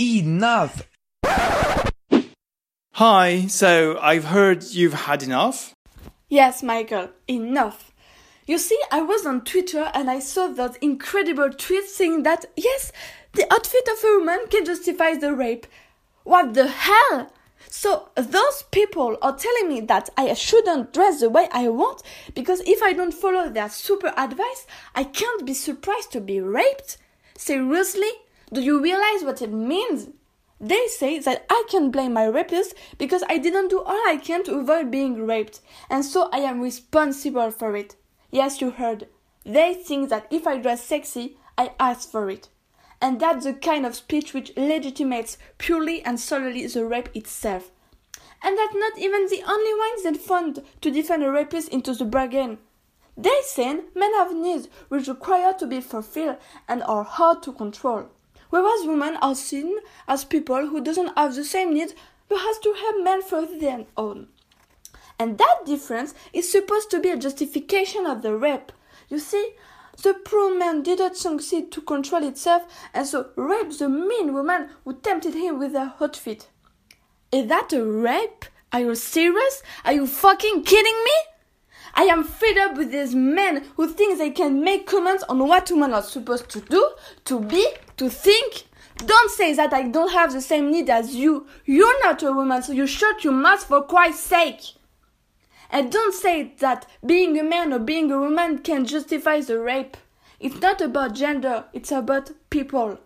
Enough! Hi, so I've heard you've had enough? Yes, Michael, enough. You see, I was on Twitter and I saw those incredible tweets saying that, yes, the outfit of a woman can justify the rape. What the hell? So those people are telling me that I shouldn't dress the way I want because if I don't follow their super advice, I can't be surprised to be raped? Seriously? Do you realize what it means? They say that I can blame my rapist because I didn't do all I can to avoid being raped, and so I am responsible for it. Yes, you heard. They think that if I dress sexy, I ask for it. And that's the kind of speech which legitimates purely and solely the rape itself. And that's not even the only ones that fund to defend a rapist into the bargain. They say men have needs which require to be fulfilled and are hard to control whereas women are seen as people who doesn't have the same needs but has to help men for their own. And that difference is supposed to be a justification of the rape. You see, the poor man didn't succeed to control itself and so raped the mean woman who tempted him with her hot feet. Is that a rape? Are you serious? Are you fucking kidding me? I am fed up with these men who think they can make comments on what women are supposed to do, to be, to think. Don't say that I don't have the same need as you. You're not a woman, so you shut your mouth for Christ's sake. And don't say that being a man or being a woman can justify the rape. It's not about gender, it's about people.